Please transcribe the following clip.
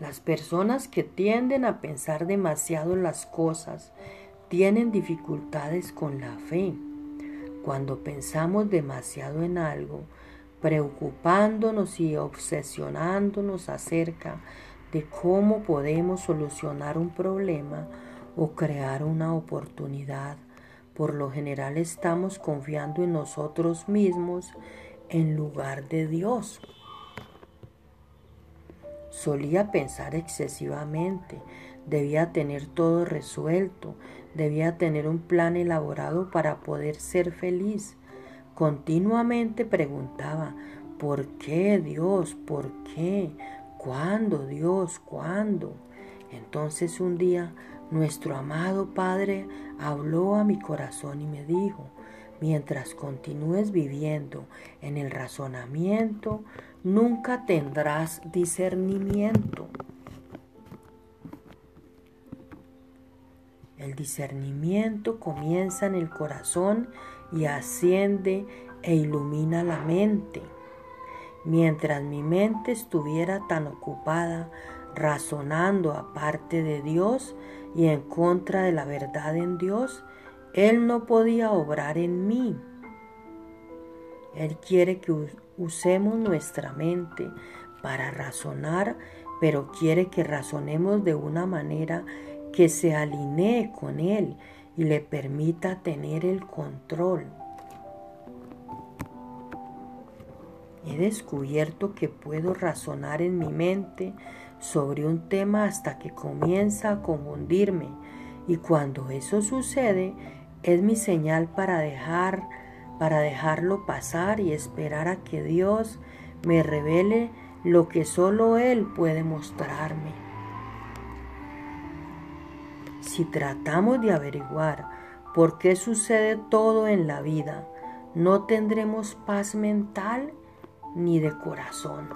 Las personas que tienden a pensar demasiado en las cosas tienen dificultades con la fe. Cuando pensamos demasiado en algo, preocupándonos y obsesionándonos acerca de cómo podemos solucionar un problema o crear una oportunidad, por lo general estamos confiando en nosotros mismos en lugar de Dios. Solía pensar excesivamente, debía tener todo resuelto, debía tener un plan elaborado para poder ser feliz. Continuamente preguntaba, ¿por qué Dios? ¿Por qué? ¿Cuándo Dios? ¿Cuándo? Entonces un día nuestro amado Padre habló a mi corazón y me dijo, mientras continúes viviendo en el razonamiento, nunca tendrás discernimiento. El discernimiento comienza en el corazón y asciende e ilumina la mente. Mientras mi mente estuviera tan ocupada razonando aparte de Dios y en contra de la verdad en Dios, Él no podía obrar en mí. Él quiere que usemos nuestra mente para razonar, pero quiere que razonemos de una manera que se alinee con Él y le permita tener el control. He descubierto que puedo razonar en mi mente sobre un tema hasta que comienza a confundirme y cuando eso sucede es mi señal para dejar para dejarlo pasar y esperar a que Dios me revele lo que solo Él puede mostrarme. Si tratamos de averiguar por qué sucede todo en la vida, no tendremos paz mental ni de corazón.